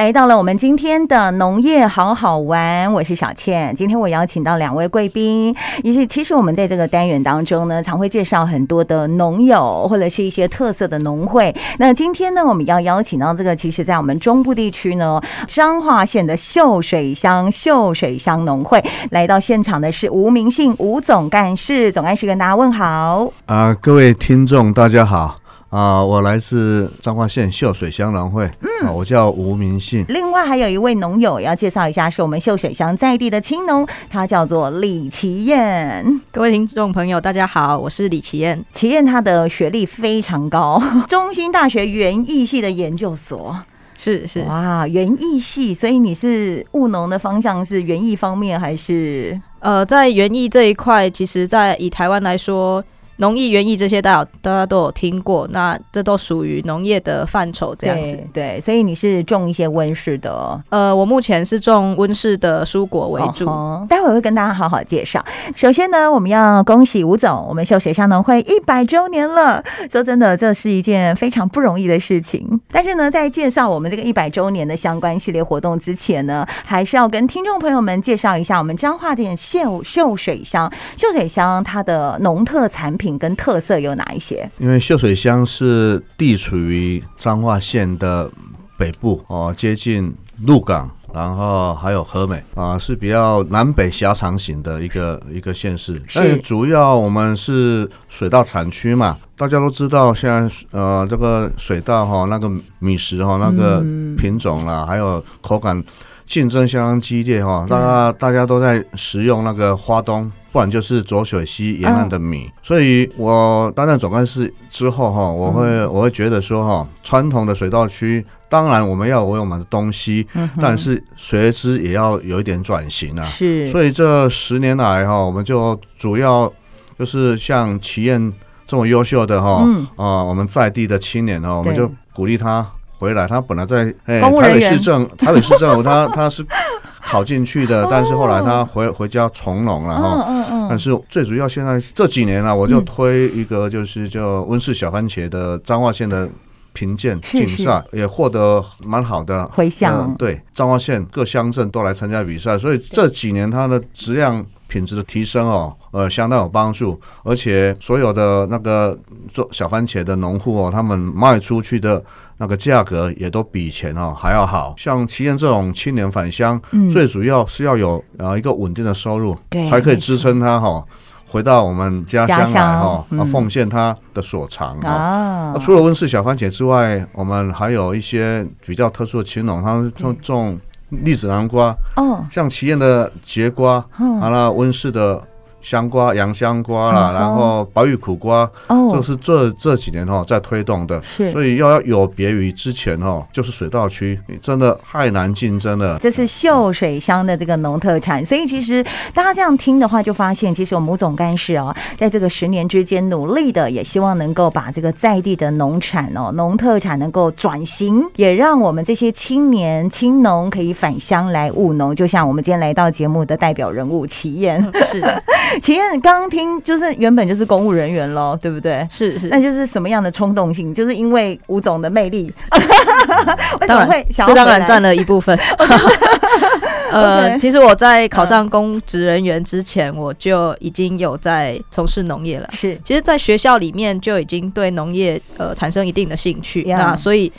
来到了我们今天的农业好好玩，我是小倩。今天我邀请到两位贵宾，以及其实我们在这个单元当中呢，常会介绍很多的农友或者是一些特色的农会。那今天呢，我们要邀请到这个，其实在我们中部地区呢，彰化县的秀水乡秀水乡农会来到现场的是吴明信吴总干事，总干事跟大家问好。啊、各位听众大家好。啊、呃，我来自彰化县秀水乡农会，嗯、呃，我叫吴明信。另外还有一位农友要介绍一下，是我们秀水乡在地的青农，他叫做李奇燕。各位听众朋友，大家好，我是李奇燕。奇燕他的学历非常高，中兴大学园艺系的研究所，是是哇，园艺系，所以你是务农的方向是园艺方面还是？呃，在园艺这一块，其实，在以台湾来说。农艺、园艺这些，大家大家都有听过，那这都属于农业的范畴，这样子对。对，所以你是种一些温室的哦？呃，我目前是种温室的蔬果为主，哦，待会儿会跟大家好好介绍。首先呢，我们要恭喜吴总，我们秀水乡农会一百周年了。说真的，这是一件非常不容易的事情。但是呢，在介绍我们这个一百周年的相关系列活动之前呢，还是要跟听众朋友们介绍一下我们彰化县秀秀水乡秀水乡它的农特产品。跟特色有哪一些？因为秀水乡是地处于彰化县的北部哦，接近鹿港，然后还有和美啊，是比较南北狭长型的一个一个县市。但主要我们是水稻产区嘛，大家都知道，现在呃这个水稻哈，那个米食哈，那个品种啦，还有口感竞争相当激烈哈，大家大家都在食用那个花东。不然就是浊水溪沿岸的米，嗯、所以我担任总干事之后哈，我会、嗯、我会觉得说哈，传统的水稻区，当然我们要有我们的东西，嗯、但是随之也要有一点转型啊。是，所以这十年来哈，我们就主要就是像齐燕这么优秀的哈，嗯、啊，我们在地的青年哈，我们就鼓励他回来。他本来在哎台北市政台北市政府，他 他是。考进去的，但是后来他回回家从农了哈。嗯嗯。但是最主要现在这几年呢，我就推一个就是叫温室小番茄的彰化县的评鉴竞赛，也获得蛮好的回响。对，彰化县各乡镇都来参加比赛，所以这几年它的质量品质的提升哦，呃，相当有帮助。而且所有的那个做小番茄的农户哦，他们卖出去的。那个价格也都比以前哦还要好，像奇燕这种青年返乡，嗯、最主要是要有呃一个稳定的收入，才可以支撑他哈回到我们家乡来哈，啊奉献他的所长啊。除了温室小番茄之外，我们还有一些比较特殊的青农，他们种种栗子南瓜哦，像奇艳的节瓜，完了温室的。香瓜、洋香瓜啦，然后白玉苦瓜，哦，这是这这几年哈在推动的，是，所以要要有别于之前哈，就是水稻区真的太难竞争了。这是秀水乡的这个农特产，所以其实大家这样听的话，就发现其实我们吴总干事哦，在这个十年之间努力的，也希望能够把这个在地的农产哦、农特产能够转型，也让我们这些青年青农可以返乡来务农。就像我们今天来到节目的代表人物齐燕，是。奇燕，你刚刚听就是原本就是公务人员喽，对不对？是是，那就是什么样的冲动性？就是因为吴总的魅力，为什么会想要？这当然占了一部分。呃，其实我在考上公职人员之前，我就已经有在从事农业了。是，其实，在学校里面就已经对农业呃产生一定的兴趣。那所以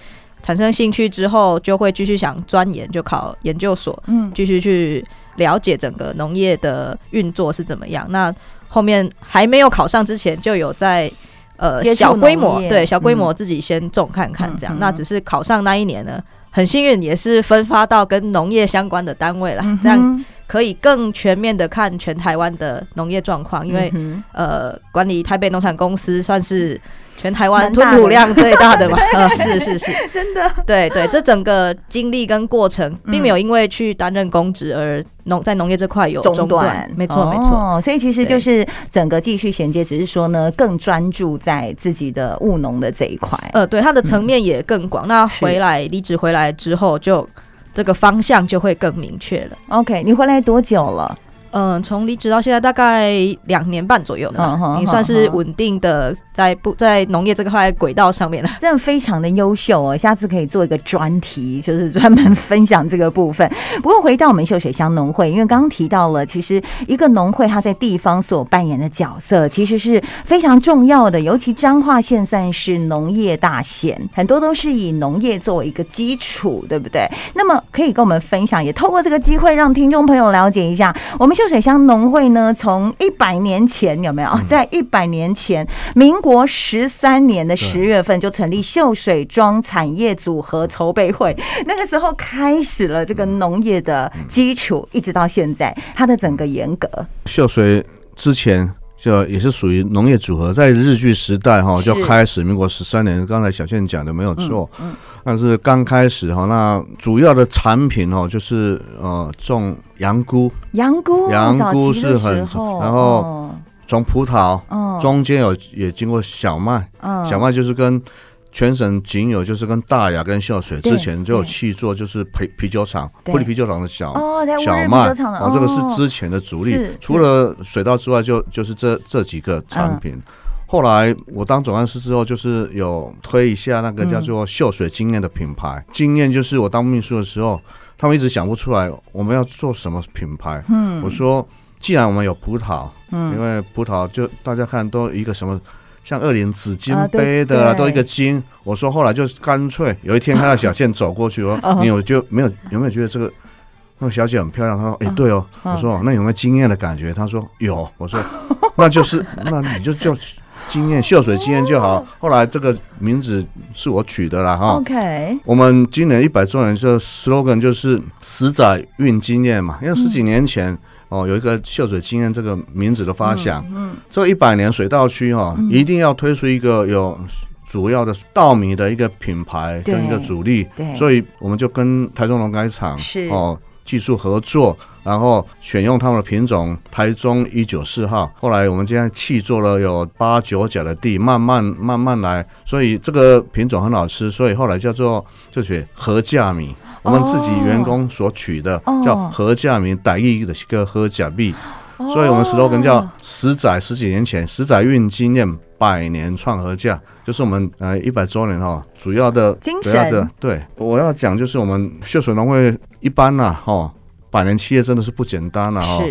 产生兴趣之后，就会继续想钻研，就考研究所，嗯，继续去。了解整个农业的运作是怎么样？那后面还没有考上之前，就有在呃小规模对小规模自己先种看看这样。嗯、那只是考上那一年呢，很幸运也是分发到跟农业相关的单位了，嗯、这样可以更全面的看全台湾的农业状况。因为、嗯、呃管理台北农产公司算是。全台湾吞吐量最大的嘛，呃，是是是，真的，对对，这整个经历跟过程，并没有因为去担任公职而农在农业这块有中断，没错没错，所以其实就是整个继续衔接，只是说呢，更专注在自己的务农的这一块，呃，对，它的层面也更广。那回来离职回来之后，就这个方向就会更明确了。OK，你回来多久了？嗯，从离职到现在大概两年半左右了，你算是稳定的在不在农业这个块轨道上面了，真的非常的优秀哦。下次可以做一个专题，就是专门分享这个部分。不过回到我们秀水乡农会，因为刚刚提到了，其实一个农会它在地方所扮演的角色，其实是非常重要的。尤其彰化县算是农业大县，很多都是以农业作为一个基础，对不对？那么可以跟我们分享，也透过这个机会让听众朋友了解一下我们。秀水乡农会呢，从一百年前有没有？在一百年前，民国十三年的十月份就成立秀水庄产业组合筹备会，那个时候开始了这个农业的基础，一直到现在，它的整个严格。秀水之前就也是属于农业组合，在日据时代哈就开始，民国十三年，刚才小倩讲的没有错。嗯。但是刚开始哈，那主要的产品哈，就是呃种羊菇，羊菇，羊菇是很，然后从葡萄，中间有也经过小麦，小麦就是跟全省仅有就是跟大雅跟秀水之前就有去做，就是啤啤酒厂，玻璃啤酒厂的小小麦，哦，这个是之前的主力，除了水稻之外，就就是这这几个产品。后来我当总干事之后，就是有推一下那个叫做“秀水经验”的品牌。经验就是我当秘书的时候，他们一直想不出来我们要做什么品牌。嗯，我说既然我们有葡萄，嗯，因为葡萄就大家看都一个什么像二林紫金杯的，都一个金。我说后来就干脆有一天看到小倩走过去，我 说你有就没有有没有觉得这个那个小姐很漂亮？她说哎对哦。我说那有没有惊艳的感觉？她说有。我说那就是那你就叫惊艳秀水惊艳就好，后来这个名字是我取的啦哈。OK，我们今年一百周年就 slogan 就是十载运经验嘛，因为十几年前哦有一个秀水经验这个名字的发想，嗯，这一百年水稻区哈一定要推出一个有主要的稻米的一个品牌跟一个主力，对，所以我们就跟台中农改厂是。哦技术合作。然后选用他们的品种台中一九四号，后来我们今天气做了有八九甲的地，慢慢慢慢来，所以这个品种很好吃，所以后来叫做就写禾稼米，我们自己员工所取的叫禾稼米，台语的一个禾稼米，所以我们 slogan 叫十载十几年前十载运经验，百年创合价，就是我们呃一百周年哈，主要的主要的对，我要讲就是我们秀水农会一般呐哈。百年企业真的是不简单了哈，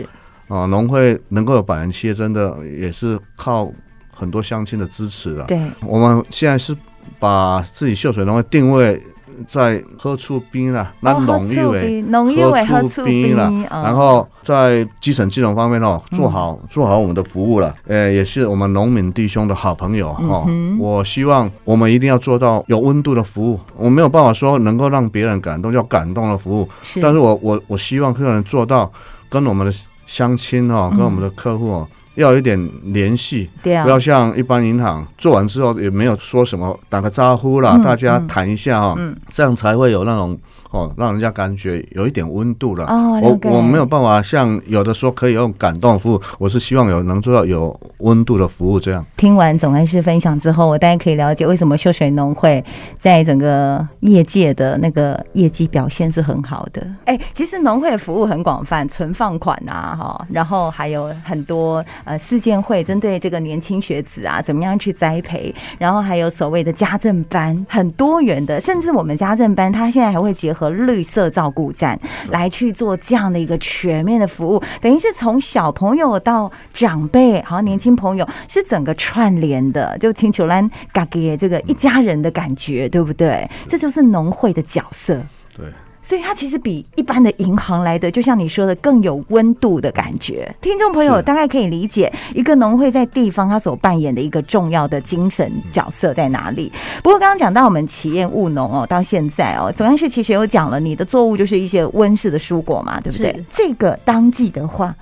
啊，农会能够有百年企业，真的也是靠很多乡亲的支持了。对，我们现在是把自己秀水农会定位在喝出冰了，那农业为农业为喝出冰了，然后在基层金融方面哦，做好做好我们的服务了，呃，也是我们农民弟兄的好朋友哈。我希望我们一定要做到有温度的服务，我没有办法说能够让别人感动叫感动的服务，但是我我我希望客人做到跟我们的乡亲哦，跟我们的客户哦。要有一点联系，不要像一般银行做完之后也没有说什么打个招呼啦，大家谈一下哈，这样才会有那种。哦，让人家感觉有一点温度了。哦，我我没有办法像有的说可以用感动服务，我是希望有能做到有温度的服务这样。听完总干事分享之后，我大家可以了解为什么秀水农会在整个业界的那个业绩表现是很好的。哎，其实农会的服务很广泛，存放款啊，哈，然后还有很多呃事件会针对这个年轻学子啊，怎么样去栽培，然后还有所谓的家政班，很多元的，甚至我们家政班他现在还会结合。和绿色照顾站来去做这样的一个全面的服务，等于是从小朋友到长辈，好年轻朋友是整个串联的，就请求兰嘎给这个一家人的感觉，对不对？这就是农会的角色。对。所以它其实比一般的银行来的，就像你说的，更有温度的感觉。听众朋友大概可以理解一个农会在地方它所扮演的一个重要的精神角色在哪里。不过刚刚讲到我们企业务农哦，到现在哦，总干事其实有讲了，你的作物就是一些温室的蔬果嘛，对不对？这个当季的话。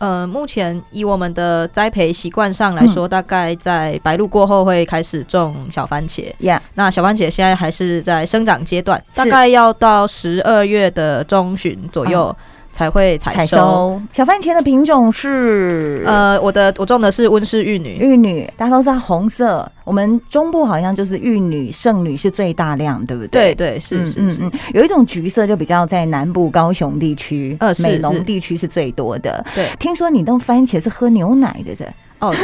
呃，目前以我们的栽培习惯上来说，嗯、大概在白露过后会开始种小番茄。Yeah. 那小番茄现在还是在生长阶段，大概要到十二月的中旬左右。嗯才会采收，收。小番茄的品种是呃，我的我种的是温室玉女，玉女大家都知道红色。我们中部好像就是玉女、圣女是最大量，对不对？对对是是是、嗯嗯。有一种橘色就比较在南部高雄地区，呃，美浓地区是最多的。对，听说你弄番茄是喝牛奶的，是？哦，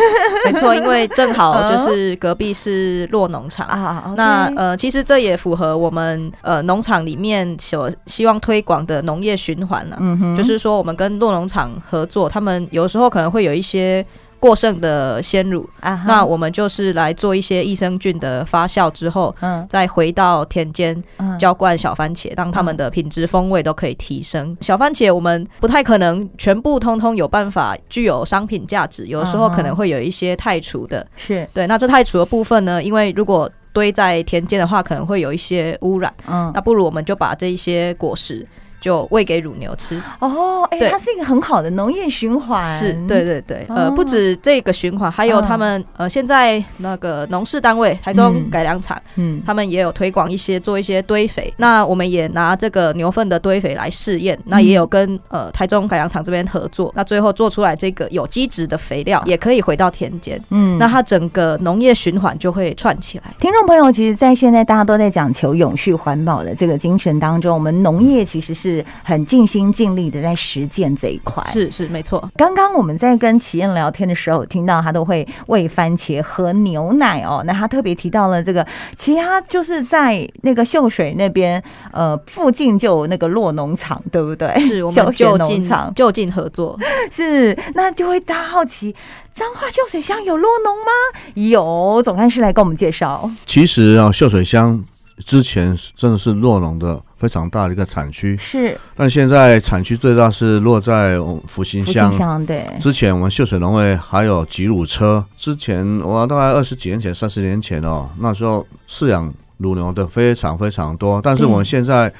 没错，因为正好 就是隔壁是洛农场啊。那呃，其实这也符合我们呃农场里面所希望推广的农业循环了。嗯哼，就是说我们跟洛农场合作，他们有时候可能会有一些。过剩的鲜乳。啊，那我们就是来做一些益生菌的发酵之后，嗯，再回到田间浇灌小番茄，让它们的品质风味都可以提升。小番茄我们不太可能全部通通有办法具有商品价值，有的时候可能会有一些太除的，是。对。那这太除的部分呢，因为如果堆在田间的话，可能会有一些污染，嗯，那不如我们就把这一些果实。就喂给乳牛吃。哦，哎、欸，它是一个很好的农业循环，是对对对，呃，不止这个循环，还有他们呃，现在那个农事单位台中改良场，嗯，他们也有推广一些做一些堆肥，那我们也拿这个牛粪的堆肥来试验，那也有跟呃台中改良场这边合作，那最后做出来这个有机质的肥料也可以回到田间，嗯，那它整个农业循环就会串起来。听众朋友，其实，在现在大家都在讲求永续环保的这个精神当中，我们农业其实是。很尽心尽力的在实践这一块，是是没错。刚刚我们在跟齐燕聊天的时候，听到他都会喂番茄喝牛奶哦。那他特别提到了这个，其实他就是在那个秀水那边，呃，附近就有那个洛农场，对不对？是 我们就近就近合作。是，那就会大家好奇，彰化秀水乡有洛农吗？有，总干事来跟我们介绍。其实啊，秀水乡之前真的是洛农的。非常大的一个产区是，但现在产区最大是落在福兴乡。对，之前我们秀水农会还有吉乳车。之前我大概二十几年前、三十年前哦，那时候饲养乳牛的非常非常多。但是我们现在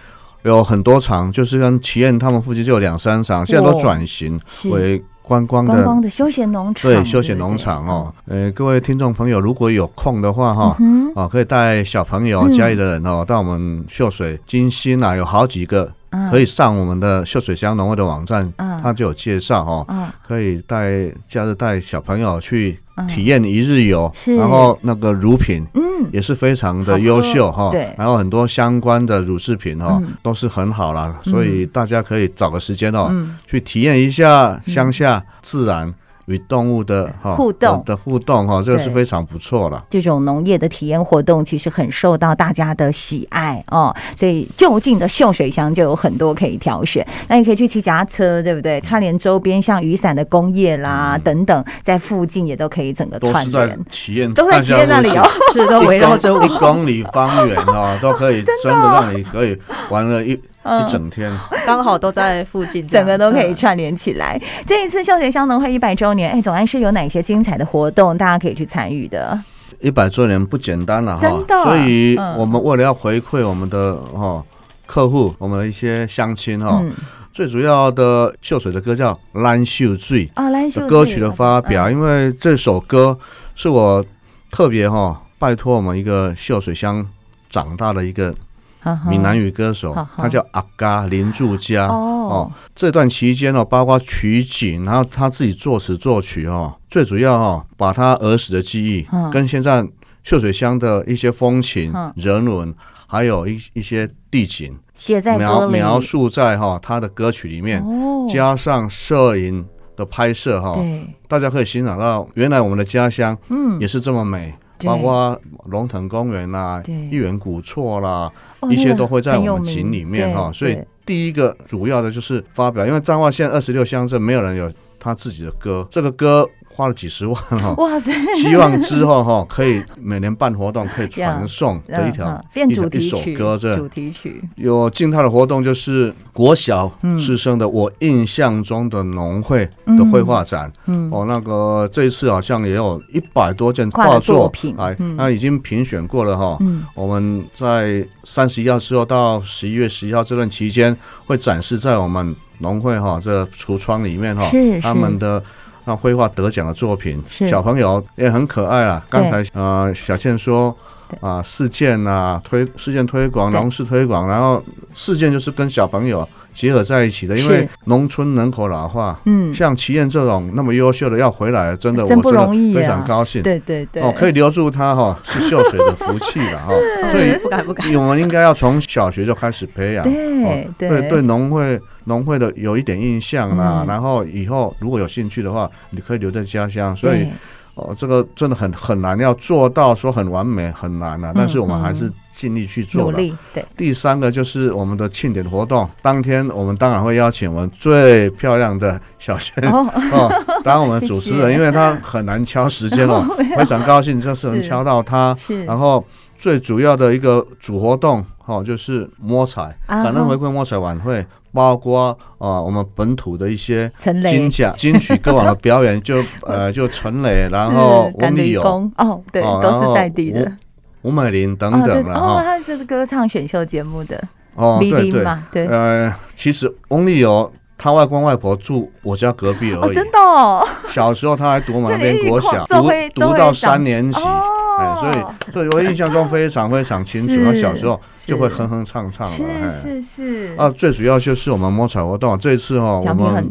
有很多场，就是跟启燕他们附近就有两三场，现在都转型为。观光的，观光的休闲农场，对休闲农场哦，呃，各位听众朋友，如果有空的话哈，啊，可以带小朋友、家里的人哦，到我们秀水金星啊，有好几个。可以上我们的秀水乡农会的网站，它就有介绍哦。可以带假日带小朋友去体验一日游，然后那个乳品，嗯，也是非常的优秀哈。对，然后很多相关的乳制品哈，都是很好啦。所以大家可以找个时间哦，去体验一下乡下自然。与动物的哈互动的互动哈，这个是非常不错了。这种农业的体验活动其实很受到大家的喜爱哦，所以就近的秀水乡就有很多可以挑选。那你可以去骑脚踏车，对不对？串联周边像雨伞的工业啦等等，在附近也都可以整个串联。体验都在体验那里哦，是都围绕着一公里方圆哦，都可以 真的让你可以玩了一。一整天。刚好都在附近，整个都可以串联起来。这一次秀水乡农会一百周年，哎，总安是有哪些精彩的活动，大家可以去参与的？一百周年不简单了哈，所以我们为了要回馈我们的哈客户，我们的一些乡亲哈，最主要的秀水的歌叫《蓝秀醉》啊，蓝秀水歌曲的发表，因为这首歌是我特别哈拜托我们一个秀水乡长大的一个。闽南语歌手，他叫阿嘎林柱嘉哦。这段期间哦，包括取景，然后他自己作词作曲哦。最主要哦，把他儿时的记忆跟现在秀水乡的一些风情、人文，还有一一些地景，写在描描述在哈他的歌曲里面，加上摄影的拍摄哈，大家可以欣赏到原来我们的家乡嗯也是这么美。包括龙腾公园啦、玉园古厝啦，一些都会在我们景里面哈。所以第一个主要的就是发表，因为彰化县二十六乡镇没有人有他自己的歌，这个歌。花了几十万哈，哇塞！希望之后哈可以每年办活动，可以传送的一条 一一首歌，这主题曲有静态的活动，就是国小师生的我印象中的农会的绘画展，哦，那个这一次好像也有一百多件画作品，哎，那已经评选过了哈。我们在三十一号之后到十一月十一号这段期间，会展示在我们农会哈这橱窗里面哈，他们的。那绘画得奖的作品，小朋友也很可爱啊。刚才呃，小倩说啊事件啊推事件推广、农事推广，然后事件就是跟小朋友结合在一起的，因为农村人口老化，嗯，像齐燕这种那么优秀的要回来，真的我真的非常高兴，对对对，哦，可以留住他哈，是秀水的福气了哈，所以不敢不敢，我们应该要从小学就开始培养，对对。对，农会农会的有一点印象啦，然后以后如果有兴趣的话，你可以留在家乡，所以。哦，这个真的很很难，要做到说很完美很难啊。但是我们还是尽力去做了。对。第三个就是我们的庆典活动，当天我们当然会邀请我们最漂亮的小瑄 哦，当我们主持人，因为他很难敲时间哦，非常高兴这次能敲到他。然后最主要的一个主活动哦，就是摸彩，感恩回馈摸彩晚会。包括啊，我们本土的一些金奖金曲歌王的表演，就呃，就陈磊，然后翁立友哦，对，都是在地的吴美玲等等，然后他是歌唱选秀节目的哦，对对对，呃，其实翁立友他外公外婆住我家隔壁而已，真的哦，小时候他还读我们那边国小，读读到三年级。哎，所以，所以我印象中非常非常清楚。他小时候就会哼哼唱唱了，是是是。啊，最主要就是我们摸彩活动，这一次哈，我们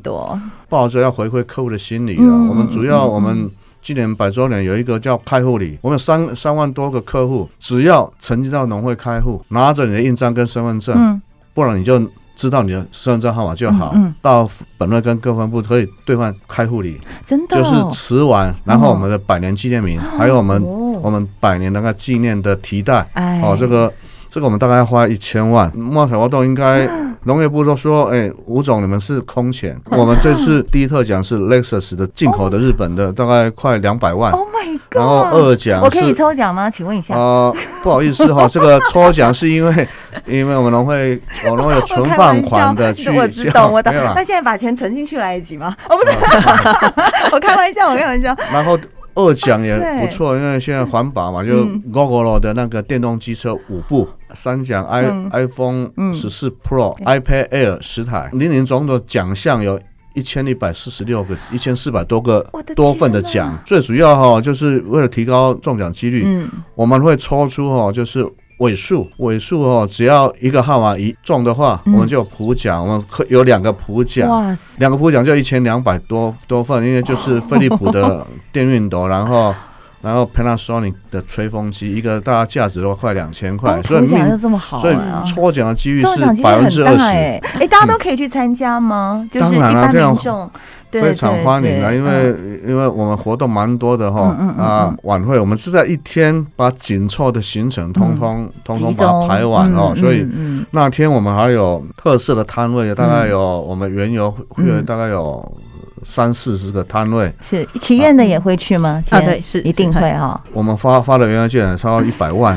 抱着要回馈客户的心理了。我们主要，我们今年百周年有一个叫开户礼，我们有三三万多个客户，只要曾经到农会开户，拿着你的印章跟身份证，不然你就。知道你的身份证号码就好，嗯嗯、到本会跟各分部可以兑换开户礼，真的、哦、就是瓷碗，然后我们的百年纪念名，哦、还有我们、哦、我们百年那个纪念的提袋，哎、哦，这个。这个我们大概要花一千万，冒险活动应该农业部都说，哎，吴总你们是空前。我们这次第一特奖是 Lexus 的进口的日本的，大概快两百万。Oh my god！然后二奖我可以抽奖吗？请问一下。啊，不好意思哈，这个抽奖是因为因为我们农会我农会有存放款的去。我知道，我懂。那现在把钱存进去来得及吗？哦，不对，我开玩笑，我开玩笑。然后。二奖也不错，因为现在环保嘛，就 Gogoro 的那个电动机车五部，三奖 i iPhone 十四 Pro、iPad Air 十台，零零总的奖项有一千一百四十六个，一千四百多个多份的奖。最主要哈，就是为了提高中奖几率，我们会抽出哈，就是。尾数尾数哦，只要一个号码一中的话，我们就有普奖，我们可有两个普奖，两个普奖就一千两百多多份，因为就是飞利浦的 电熨斗，然后。然后 Panasonic 的吹风机，一个大概价值都快两千块，所以奖就这么好，所以抽奖的几率是百分之二十。哎，大家都可以去参加吗？当然了，这样非常欢迎啊，因为因为我们活动蛮多的哈啊，晚会我们是在一天把紧凑的行程通通通通把它排完哦，所以那天我们还有特色的摊位，大概有我们原油会大概有。三四十个摊位是祈愿的也会去吗？啊，对，是一定会哈。我们发发的园游券超过一百万，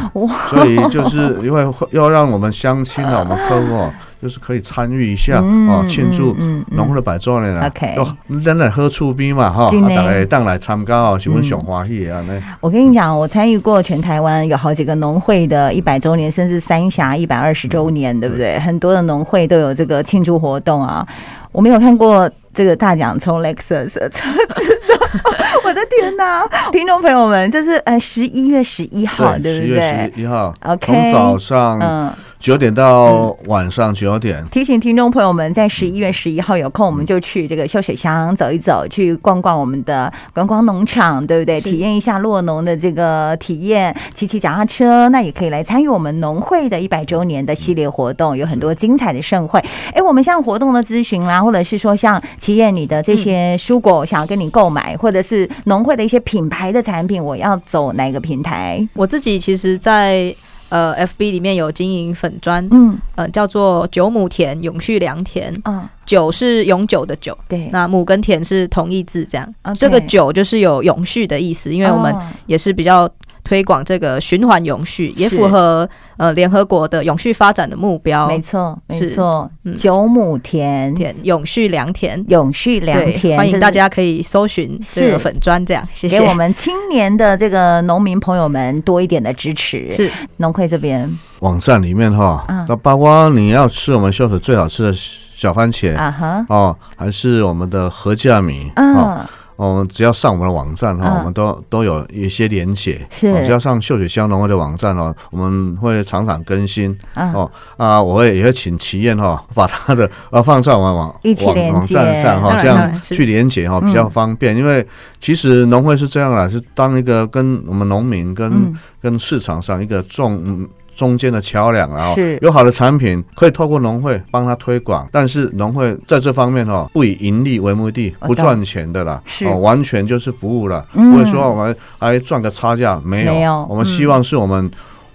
所以就是因为要让我们乡亲啊，我们客户 就是可以参与一下哦，庆祝农会的百周年了。OK，咱来喝醋冰嘛哈，大家当来参加哦，是我们上欢喜啊。我跟你讲，我参与过全台湾有好几个农会的一百周年，甚至三峡一百二十周年，对不对？很多的农会都有这个庆祝活动啊。我没有看过这个大奖从 Lexus 的车子，我的天哪！听众朋友们，这是呃十一月十一号，对不对？十月十一号，OK，从早上嗯。九点到晚上九点，提醒听众朋友们，在十一月十一号有空，我们就去这个秀水乡走一走，去逛逛我们的观光农场，对不对？体验一下洛农的这个体验，骑骑脚踏车，那也可以来参与我们农会的一百周年的系列活动，有很多精彩的盛会。哎，我们像活动的咨询啦，或者是说像琦燕你的这些蔬果，想要跟你购买，或者是农会的一些品牌的产品，我要走哪个平台？我自己其实，在。呃，FB 里面有经营粉砖，嗯，呃，叫做九亩田永续良田，嗯，九是永久的久，对，那亩跟田是同义字，这样这个久就是有永续的意思，因为我们也是比较。推广这个循环永续，也符合呃联合国的永续发展的目标。没错，没错。九亩田田永续良田，永续良田，欢迎大家可以搜寻这个粉砖，这样谢谢。给我们青年的这个农民朋友们多一点的支持。是农会这边网站里面哈，那包括你要吃我们秀水最好吃的小番茄啊哈哦，还是我们的禾稼米啊。我们只要上我们的网站哈，我们都都有一些连接。是，只要上秀水乡农会的网站哦，我们会常常更新。哦啊，我会也会请祈燕哈，把他的呃放在我们网网网站上哈，这样去连接哈比较方便。因为其实农会是这样啦，是当一个跟我们农民跟跟市场上一个重。中间的桥梁，然后有好的产品可以透过农会帮他推广，但是农会在这方面哦不以盈利为目的，不赚钱的啦，哦完全就是服务了，不会说我们还赚个差价，没有，我们希望是我们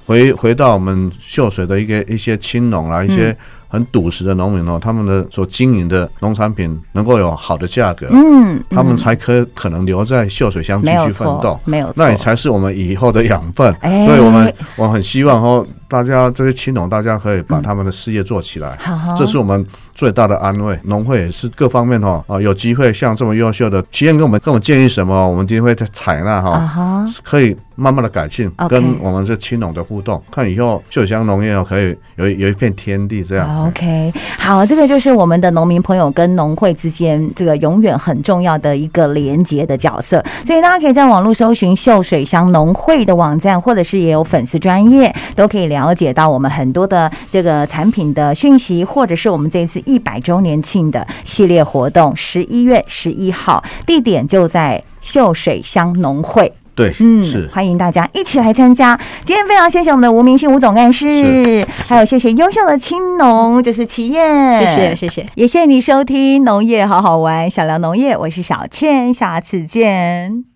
回回到我们秀水的一个一些青农啊，一些。很笃实的农民哦，他们的所经营的农产品能够有好的价格，嗯，嗯，他们才可可能留在秀水乡继续奋斗，没有错，那也才是我们以后的养分。欸、所以我们我很希望哦，大家这些青农，大家可以把他们的事业做起来，嗯、这是我们最大的安慰。农会也是各方面哈啊，有机会像这么优秀的企业跟我们跟我们建议什么，我们一定会采纳哈，可以慢慢的改进，跟我们这青农的互动，看以后秀水乡农业可以有有一片天地这样。OK，好，这个就是我们的农民朋友跟农会之间这个永远很重要的一个连接的角色，所以大家可以在网络搜寻秀水乡农会的网站，或者是也有粉丝专业，都可以了解到我们很多的这个产品的讯息，或者是我们这次一百周年庆的系列活动，十一月十一号，地点就在秀水乡农会。对，嗯，是欢迎大家一起来参加。今天非常谢谢我们的吴明信吴总干事，还有谢谢优秀的青农，就是齐燕，谢谢谢谢，也谢谢你收听农业好好玩，小聊农业，我是小倩，下次见。